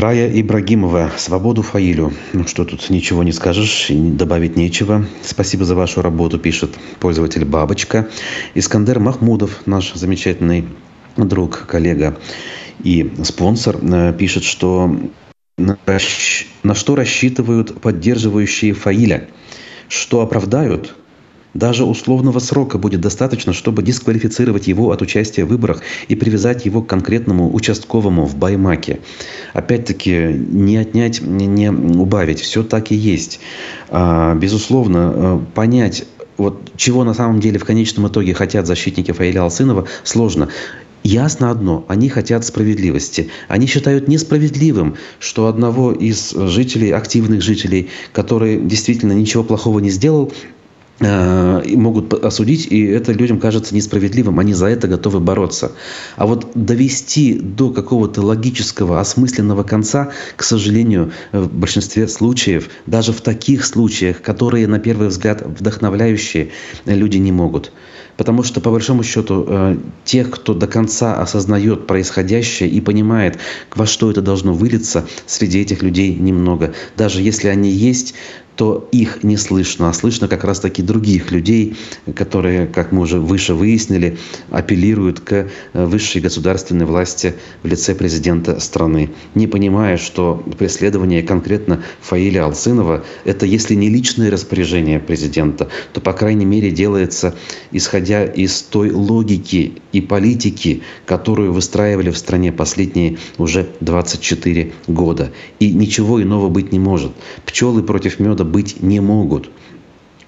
Рая Ибрагимова. Свободу Фаилю. Ну что тут, ничего не скажешь, добавить нечего. Спасибо за вашу работу, пишет пользователь Бабочка. Искандер Махмудов, наш замечательный друг, коллега и спонсор, э, пишет, что на что рассчитывают поддерживающие Фаиля? Что оправдают? Даже условного срока будет достаточно, чтобы дисквалифицировать его от участия в выборах и привязать его к конкретному участковому в Баймаке. Опять-таки, не отнять, не, убавить. Все так и есть. А, безусловно, э, понять, вот чего на самом деле в конечном итоге хотят защитники Фаиля Алсынова, сложно. Ясно одно, они хотят справедливости. Они считают несправедливым, что одного из жителей, активных жителей, который действительно ничего плохого не сделал, могут осудить, и это людям кажется несправедливым, они за это готовы бороться. А вот довести до какого-то логического, осмысленного конца, к сожалению, в большинстве случаев, даже в таких случаях, которые на первый взгляд вдохновляющие, люди не могут. Потому что, по большому счету, э, тех, кто до конца осознает происходящее и понимает, во что это должно вылиться, среди этих людей немного. Даже если они есть, то их не слышно, а слышно как раз-таки других людей, которые, как мы уже выше выяснили, апеллируют к э, высшей государственной власти в лице президента страны, не понимая, что преследование конкретно Фаиля Алсынова – это если не личное распоряжение президента, то, по крайней мере, делается исходя из той логики и политики, которую выстраивали в стране последние уже 24 года. И ничего иного быть не может. Пчелы против меда быть не могут.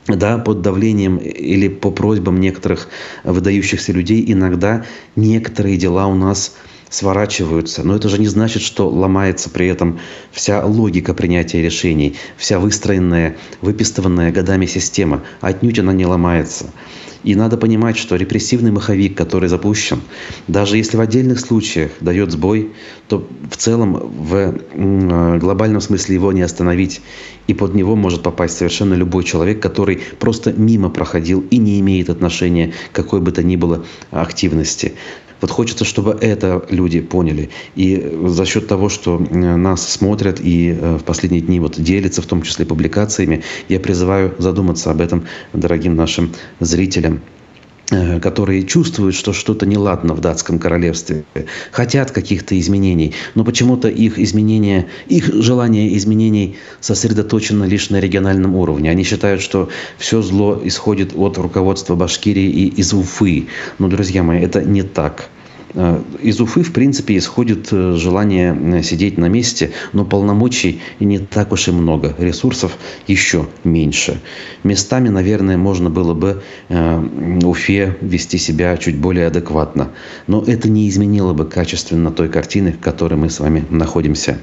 Да, под давлением или по просьбам некоторых выдающихся людей иногда некоторые дела у нас сворачиваются. Но это же не значит, что ломается при этом вся логика принятия решений, вся выстроенная, выпистыванная годами система. Отнюдь она не ломается. И надо понимать, что репрессивный маховик, который запущен, даже если в отдельных случаях дает сбой, то в целом в глобальном смысле его не остановить. И под него может попасть совершенно любой человек, который просто мимо проходил и не имеет отношения к какой бы то ни было активности. Вот хочется, чтобы это люди поняли. И за счет того, что нас смотрят и э, в последние дни вот делятся, в том числе публикациями, я призываю задуматься об этом дорогим нашим зрителям. Э, которые чувствуют, что что-то неладно в датском королевстве, хотят каких-то изменений, но почему-то их изменения, их желание изменений сосредоточено лишь на региональном уровне. Они считают, что все зло исходит от руководства Башкирии и из Уфы. Но, друзья мои, это не так. Э, из Уфы, в принципе, исходит э, желание э, сидеть на месте, но полномочий не так уж и много, ресурсов еще меньше. Местами, наверное, можно было бы Уфе вести себя чуть более адекватно, но это не изменило бы качественно той картины, в которой мы с вами находимся.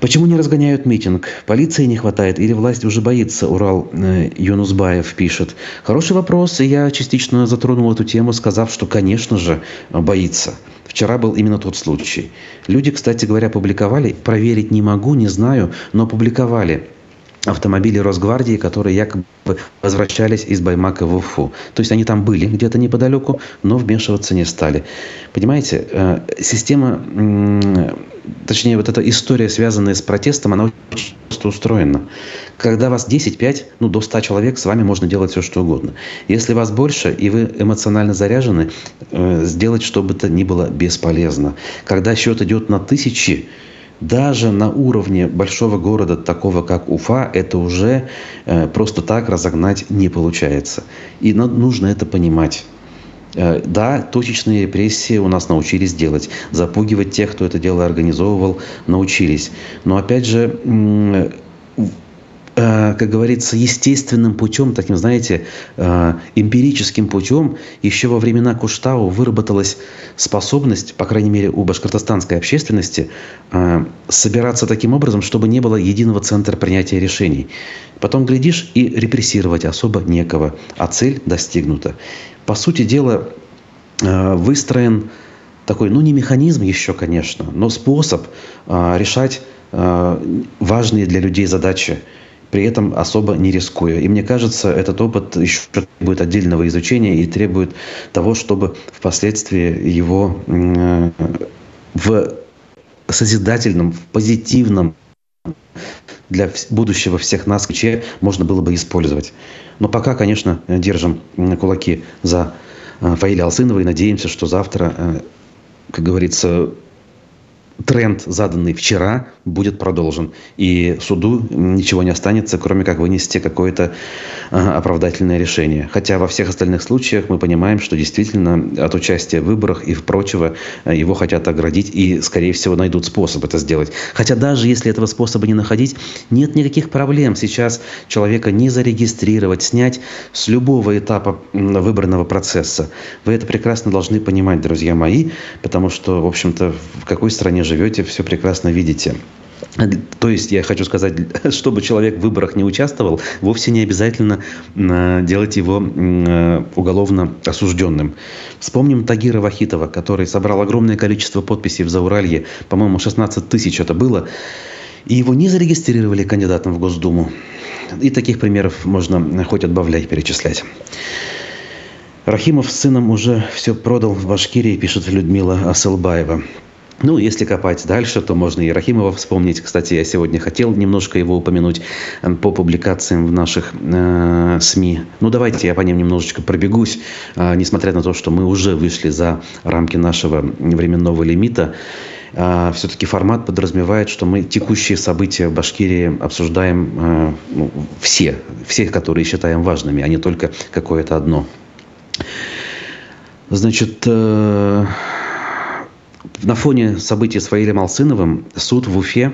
Почему не разгоняют митинг? Полиции не хватает или власть уже боится? Урал э, Юнусбаев пишет. Хороший вопрос, я частично затронул эту тему, сказав, что, конечно же, боится. Вчера был именно тот случай. Люди, кстати говоря, публиковали, проверить не могу, не знаю, но публиковали автомобили Росгвардии, которые якобы возвращались из Баймака в Уфу. То есть они там были где-то неподалеку, но вмешиваться не стали. Понимаете, э, система, точнее вот эта история, связанная с протестом, она очень просто устроена. Когда вас 10-5, ну до 100 человек, с вами можно делать все, что угодно. Если вас больше, и вы эмоционально заряжены, э, сделать что бы то ни было бесполезно. Когда счет идет на тысячи, даже на уровне большого города, такого как Уфа, это уже э, просто так разогнать не получается. И нужно это понимать. Э, да, точечные репрессии у нас научились делать. Запугивать тех, кто это дело организовывал, научились. Но опять же, как говорится, естественным путем, таким, знаете, э, эмпирическим путем, еще во времена Куштау выработалась способность, по крайней мере, у башкортостанской общественности, э, собираться таким образом, чтобы не было единого центра принятия решений. Потом глядишь и репрессировать особо некого, а цель достигнута. По сути дела, выстроен такой, ну не механизм еще, конечно, но способ решать важные для людей задачи при этом особо не рискуя. И мне кажется, этот опыт еще требует отдельного изучения и требует того, чтобы впоследствии его в созидательном, в позитивном для будущего всех нас ключе можно было бы использовать. Но пока, конечно, держим кулаки за э, Фаиля Алсынова и надеемся, что завтра, э, как говорится, тренд, заданный вчера, будет продолжен. И суду ничего не останется, кроме как вынести какое-то а, оправдательное решение. Хотя во всех остальных случаях мы понимаем, что действительно от участия в выборах и прочего а, его хотят оградить и, скорее всего, найдут способ это сделать. Хотя даже если этого способа не находить, нет никаких проблем сейчас человека не зарегистрировать, снять с любого этапа выборного процесса. Вы это прекрасно должны понимать, друзья мои, потому что, в общем-то, в какой стране живете, все прекрасно видите. То есть я хочу сказать, чтобы человек в выборах не участвовал, вовсе не обязательно делать его э, уголовно осужденным. Вспомним Тагира Вахитова, который собрал огромное количество подписей в Зауралье, по-моему, 16 тысяч это было, и его не зарегистрировали кандидатом в Госдуму. И таких примеров можно хоть отбавлять, перечислять. Рахимов с сыном уже все продал в Башкирии, пишет Людмила Асылбаева. Ну, если копать дальше, то можно и Рахимова вспомнить. Кстати, я сегодня хотел немножко его упомянуть э, по публикациям в наших э, СМИ. Ну, давайте я по ним немножечко пробегусь. Э, несмотря на то, что мы уже вышли за рамки нашего временного лимита, э, все-таки формат подразумевает, что мы текущие события в Башкирии обсуждаем э, ну, все, все, которые считаем важными, а не только какое-то одно. Значит, э, на фоне событий с Фаилем Алсыновым суд в Уфе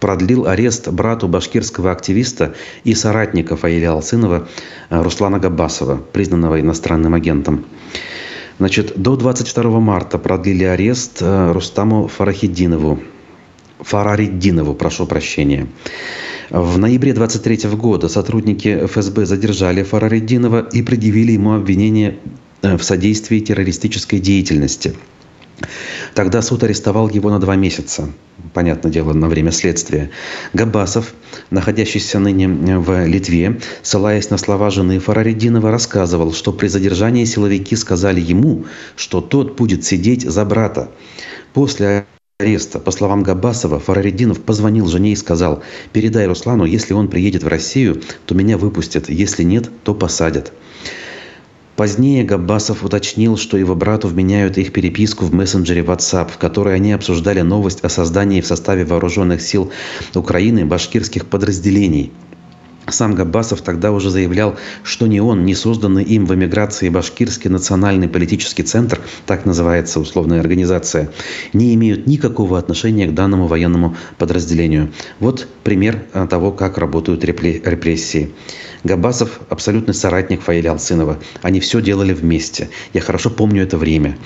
продлил арест брату башкирского активиста и соратника Фаиля Алсынова э, Руслана Габасова, признанного иностранным агентом. Значит, до 22 марта продлили арест э, Рустаму Фарахидинову. Фарариддинову, прошу прощения. В ноябре 23 года сотрудники ФСБ задержали Фарариддинова и предъявили ему обвинение э, в содействии террористической деятельности. Тогда суд арестовал его на два месяца, понятное дело, на время следствия. Габасов, находящийся ныне в Литве, ссылаясь на слова жены Фараридинова, рассказывал, что при задержании силовики сказали ему, что тот будет сидеть за брата. После ареста, по словам Габасова, Фараридинов позвонил жене и сказал, передай Руслану, если он приедет в Россию, то меня выпустят, если нет, то посадят. Позднее Габбасов уточнил, что его брату вменяют их переписку в мессенджере WhatsApp, в которой они обсуждали новость о создании в составе вооруженных сил Украины башкирских подразделений. Сам Габбасов тогда уже заявлял, что ни он, ни созданный им в эмиграции Башкирский национальный политический центр, так называется условная организация, не имеют никакого отношения к данному военному подразделению. Вот пример э, того, как работают репрессии. Габасов – абсолютный соратник Фаиля Алсынова. Они все делали вместе. Я хорошо помню это время.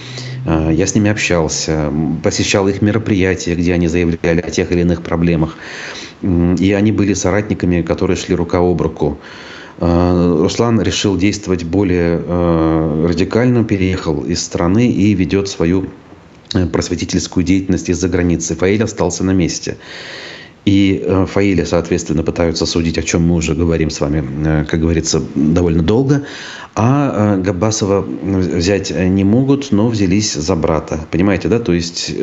Э, я с ними общался, посещал их мероприятия, где они заявляли о тех или иных проблемах. И они были соратниками, которые шли рука об руку. Э, Руслан решил действовать более э, радикально, переехал из страны и ведет свою просветительскую деятельность из-за границы. Фаиль остался на месте. И э, Фаиля, соответственно, пытаются судить, о чем мы уже говорим с вами, э, как говорится, довольно долго. А э, Габасова взять не могут, но взялись за брата. Понимаете, да? То есть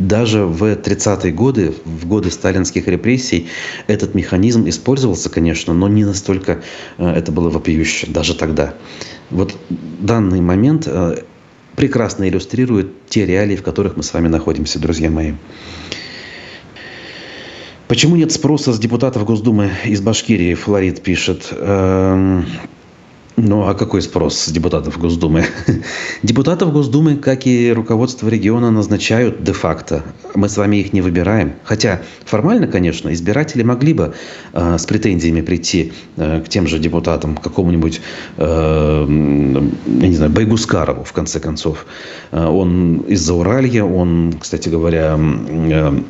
даже в 30-е годы, в годы сталинских репрессий, этот механизм использовался, конечно, но не настолько это было вопиюще, даже тогда. Вот данный момент прекрасно иллюстрирует те реалии, в которых мы с вами находимся, друзья мои. Почему нет спроса с депутатов Госдумы из Башкирии? Флорид пишет. Эм, ну, а какой спрос с депутатов Госдумы? Депутатов Госдумы, как и руководство региона, назначают де-факто. Мы с вами их не выбираем. Хотя формально, конечно, избиратели могли бы э, с претензиями прийти э, к тем же депутатам, к какому-нибудь, э, я не знаю, Байгускарову, в конце концов. Э, он из-за Уралья, он, кстати говоря, э,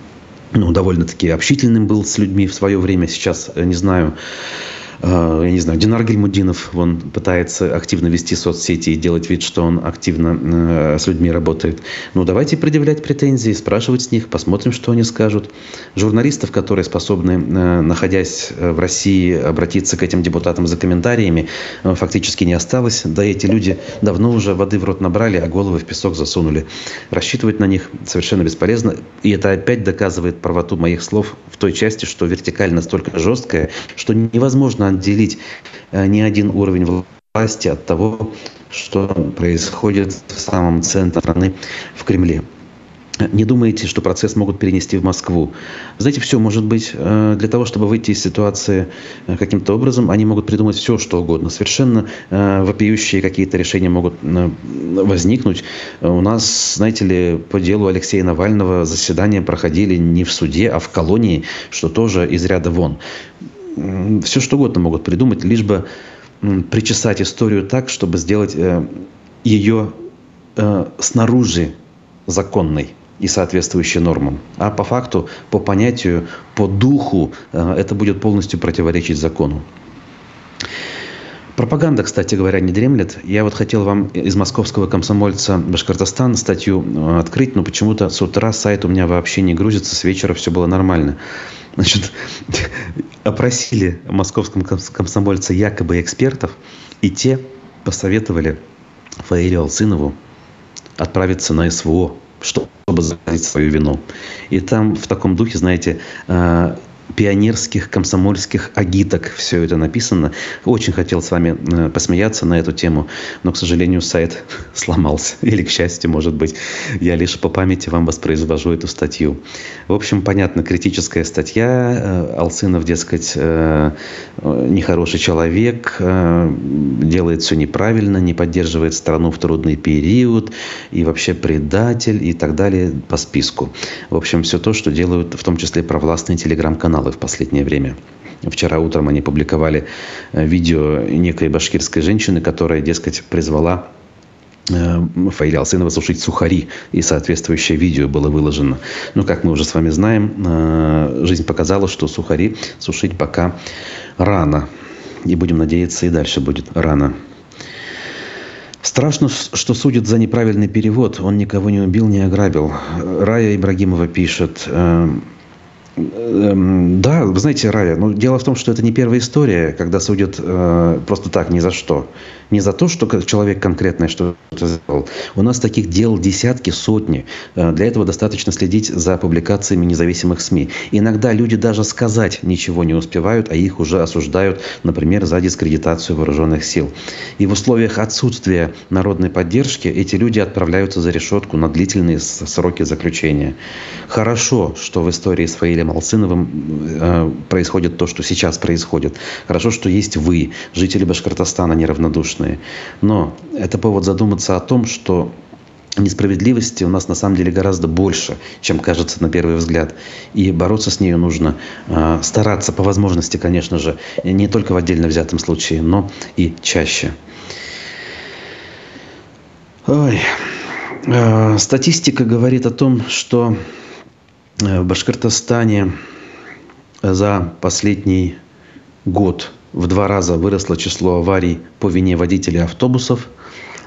ну, довольно-таки общительным был с людьми в свое время. Сейчас не знаю, Э, я не знаю, Динар Гельмудинов, он пытается активно вести соцсети и делать вид, что он активно э, с людьми работает. Ну, давайте предъявлять претензии, спрашивать с них, посмотрим, что они скажут. Журналистов, которые способны, э, находясь в России, обратиться к этим депутатам за комментариями, фактически не осталось. Да эти люди давно уже воды в рот набрали, а головы в песок засунули. Рассчитывать на них совершенно бесполезно. И это опять доказывает правоту моих слов в той части, что вертикаль настолько жесткая, что невозможно отделить э, ни один уровень власти от того, что происходит в самом центре страны, в Кремле. Не думаете, что процесс могут перенести в Москву. Знаете, все может быть. Э, для того, чтобы выйти из ситуации э, каким-то образом, они могут придумать все, что угодно. Совершенно вопиющие какие-то решения могут возникнуть. У нас, знаете ли, по делу Алексея Навального заседания проходили не в суде, а в колонии, что тоже из ряда вон все что угодно могут придумать, лишь бы причесать историю так, чтобы сделать э, ее э, снаружи законной и соответствующей нормам. А по факту, по понятию, по духу э, это будет полностью противоречить закону. Пропаганда, кстати говоря, не дремлет. Я вот хотел вам из московского комсомольца Башкортостан статью открыть, но почему-то с утра сайт у меня вообще не грузится, с вечера все было нормально. Значит, опросили московском комсомольце якобы экспертов, и те посоветовали Фаилю Алсынову отправиться на СВО, чтобы заказать свою вину. И там в таком духе, знаете, э, пионерских комсомольских агиток все это написано. Очень хотел с вами э, посмеяться на эту тему, но, к сожалению, сайт сломался. Или, к счастью, может быть, я лишь по памяти вам воспроизвожу эту статью. В общем, понятно, критическая статья. Э, Алсынов, дескать, э, нехороший человек, делает все неправильно, не поддерживает страну в трудный период, и вообще предатель, и так далее по списку. В общем, все то, что делают в том числе провластные телеграм-каналы каналы в последнее время. Вчера утром они публиковали э, видео некой башкирской женщины, которая, дескать, призвала Фаиля Алсынова сушить сухари, и соответствующее видео было выложено. Но, как мы уже с вами знаем, жизнь показала, что сухари сушить пока рано. И будем надеяться, и дальше будет рано. Страшно, что судят за неправильный перевод. Он никого не убил, не ограбил. Рая Ибрагимова пишет. Эм, да, вы знаете, Рая, но дело в том, что это не первая история, когда судят э, просто так, ни за что не за то, что человек конкретное что-то сделал. У нас таких дел десятки, сотни. Э, для этого достаточно следить за публикациями независимых СМИ. Иногда люди даже сказать ничего не успевают, а их уже осуждают, например, за дискредитацию вооруженных сил. И в условиях отсутствия народной поддержки эти люди отправляются за решетку на длительные сроки заключения. Хорошо, что в истории с Фаилем Алсыновым э, происходит то, что сейчас происходит. Хорошо, что есть вы, жители Башкортостана, неравнодушные страшные. Но это повод задуматься о том, что несправедливости у нас на самом деле гораздо больше, чем кажется на первый взгляд. И бороться с нею нужно, э, стараться по возможности, конечно же, не только в отдельно взятом случае, но и чаще. Ой. Э, статистика говорит о том, что э, в Башкортостане за последний год в два раза выросло число аварий по вине водителей автобусов.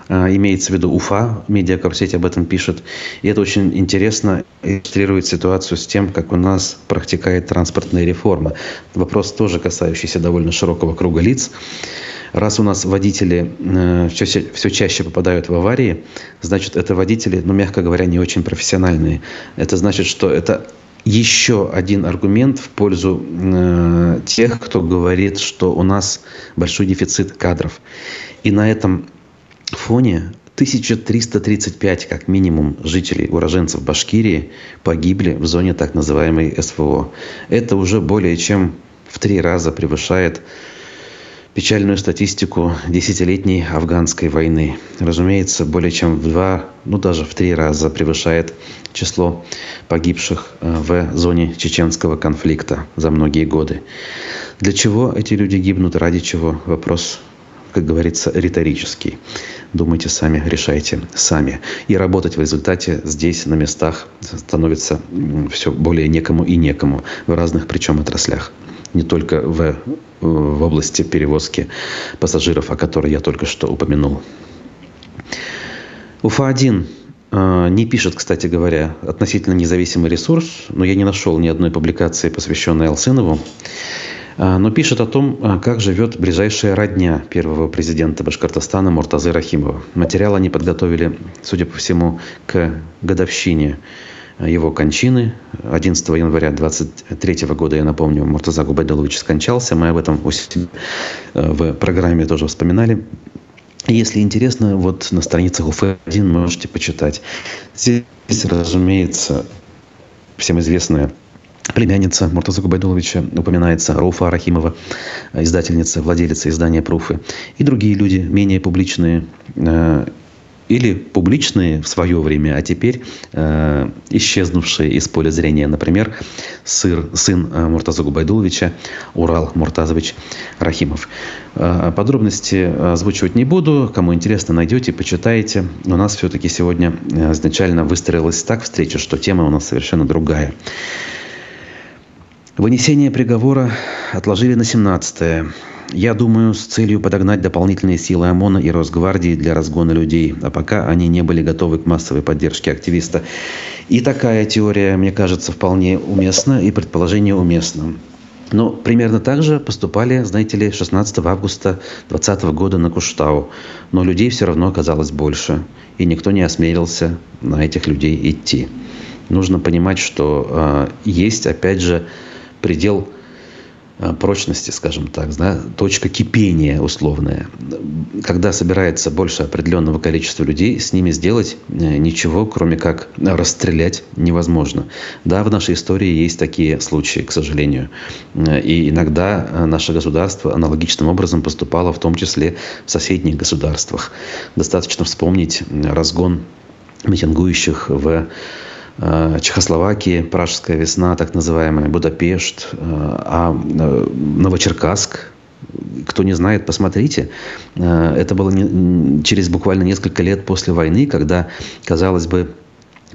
А, имеется в виду Уфа, медиакорсеть об этом пишет. И это очень интересно иллюстрирует ситуацию с тем, как у нас протекает транспортная реформа. Вопрос тоже касающийся довольно широкого круга лиц. Раз у нас водители э, все, все чаще попадают в аварии, значит, это водители, ну, мягко говоря, не очень профессиональные. Это значит, что это еще один аргумент в пользу э, тех, кто говорит, что у нас большой дефицит кадров. И на этом фоне 1335 как минимум жителей, уроженцев Башкирии погибли в зоне так называемой СВО. Это уже более чем в три раза превышает печальную статистику десятилетней афганской войны. Разумеется, более чем в два, ну даже в три раза превышает число погибших э, в зоне чеченского конфликта за многие годы. Для чего эти люди гибнут, ради чего? Вопрос, как говорится, риторический. Думайте сами, решайте сами. И работать в результате здесь, на местах, становится все более некому и некому в разных причем отраслях не только в, в области перевозки пассажиров, о которой я только что упомянул. Уфа-1 э, не пишет, кстати говоря, относительно независимый ресурс, но я не нашел ни одной публикации, посвященной Алсынову, э, но пишет о том, э, как живет ближайшая родня первого президента Башкортостана Муртазы Рахимова. Материал они подготовили, судя по всему, к годовщине его кончины. 11 января 23 года, я напомню, Муртаза Губайдалович скончался. Мы об этом э, в программе тоже вспоминали. Если интересно, вот на страницах УФ-1 можете почитать. Здесь, разумеется, всем известная племянница Муртаза Губайдуловича упоминается, Руфа Рахимова, издательница, владелица издания «Пруфы». И другие люди, менее публичные, э, или публичные в свое время, а теперь э, исчезнувшие из поля зрения. Например, сыр, сын э, Муртаза Губайдуловича Урал Муртазович Рахимов. Э, подробности озвучивать не буду. Кому интересно, найдете, почитаете. У нас все-таки сегодня э, изначально выстроилась так встреча, что тема у нас совершенно другая. Вынесение приговора отложили на 17 я думаю, с целью подогнать дополнительные силы ОМОНа и Росгвардии для разгона людей, а пока они не были готовы к массовой поддержке активиста. И такая теория, мне кажется, вполне уместна и предположение уместно. Но примерно так же поступали, знаете ли, 16 августа 2020 года на Куштау. Но людей все равно оказалось больше. И никто не осмелился на этих людей идти. Нужно понимать, что э, есть, опять же, предел прочности, скажем так, да, точка кипения условная. Когда собирается больше определенного количества людей, с ними сделать э, ничего, кроме как расстрелять, невозможно. Да, в нашей истории есть такие случаи, к сожалению. Э, и иногда наше государство аналогичным образом поступало, в том числе в соседних государствах. Достаточно вспомнить разгон митингующих в Э, Чехословакии, Пражская весна, так называемая, Будапешт, э, а э, Новочеркасск, кто не знает, посмотрите. Это было через буквально несколько лет после войны, когда, казалось бы,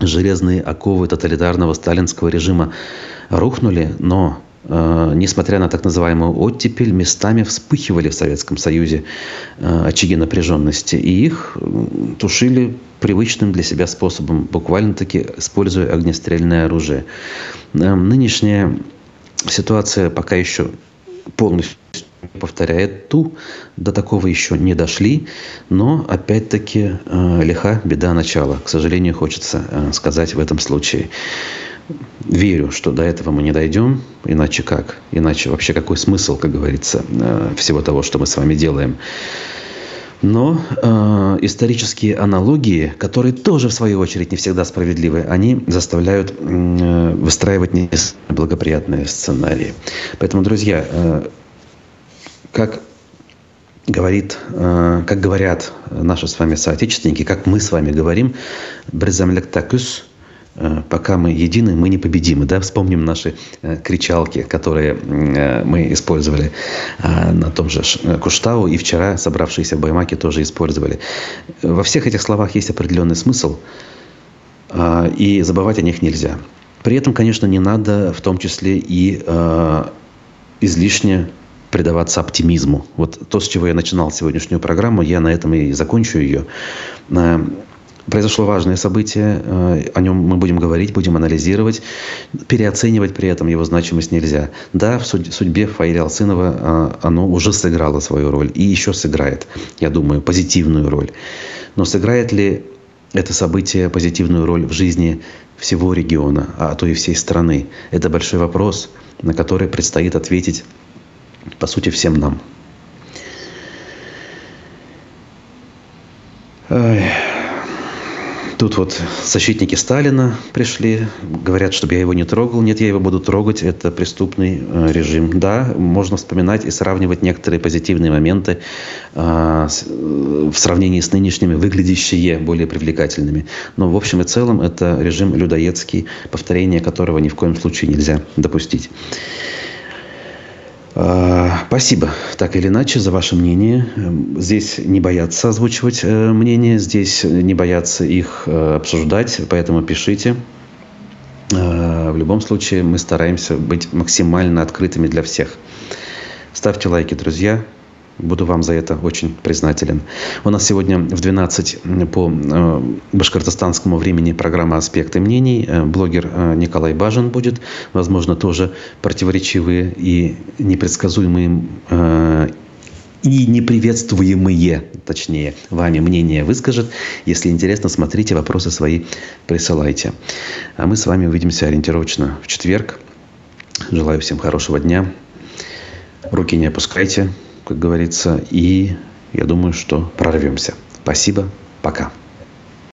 железные оковы тоталитарного сталинского режима рухнули, но Э, несмотря на так называемую оттепель, местами вспыхивали в Советском Союзе э, очаги напряженности. И их тушили привычным для себя способом, буквально-таки используя огнестрельное оружие. Э, нынешняя ситуация пока еще полностью повторяет ту, до такого еще не дошли, но опять-таки лиха беда начала. К сожалению, хочется сказать в этом случае верю, что до этого мы не дойдем, иначе как? Иначе вообще какой смысл, как говорится, э, всего того, что мы с вами делаем? Но э, исторические аналогии, которые тоже в свою очередь не всегда справедливы, они заставляют э, выстраивать не благоприятные сценарии. Поэтому, друзья, э, как говорит, э, как говорят наши с вами соотечественники, как мы с вами говорим, «Брезамлектакус» Э, пока мы едины, мы непобедимы. Да? Вспомним наши э, кричалки, которые э, мы использовали на том же Куштау, и вчера собравшиеся в Баймаке тоже использовали. Во всех этих словах есть определенный смысл, и забывать о них нельзя. При этом, конечно, не надо в том числе и излишне предаваться оптимизму. Вот то, с чего я начинал сегодняшнюю программу, я на этом и закончу ее произошло важное событие, э, о нем мы будем говорить, будем анализировать, переоценивать при этом его значимость нельзя. Да, в судьбе Фаиля Алсынова э, оно уже сыграло свою роль и еще сыграет, я думаю, позитивную роль. Но сыграет ли это событие позитивную роль в жизни всего региона, а то и всей страны? Это большой вопрос, на который предстоит ответить, по сути, всем нам. Ой. Тут вот защитники Сталина пришли, говорят, чтобы я его не трогал. Нет, я его буду трогать, это преступный э, режим. Да, можно вспоминать и сравнивать некоторые позитивные моменты а, э, в сравнении с нынешними, выглядящие более привлекательными. Но в общем и целом это режим людоедский, повторение которого ни в коем случае нельзя допустить. А, спасибо, так или иначе, за ваше мнение. Здесь не боятся озвучивать э, мнения, здесь не боятся их э, обсуждать, поэтому пишите. В любом случае, мы стараемся быть максимально открытыми для всех. Ставьте лайки, друзья. Буду вам за это очень признателен. У нас сегодня в 12 по э, башкортостанскому времени программа «Аспекты мнений». Э, блогер э, Николай Бажин будет. Возможно, тоже противоречивые и непредсказуемые и неприветствуемые, точнее, вами мнения выскажет. Если интересно, смотрите, вопросы свои присылайте. А мы с вами увидимся ориентировочно в четверг. Желаю всем хорошего дня. Руки не опускайте как говорится, и я думаю, что прорвемся. Спасибо, пока.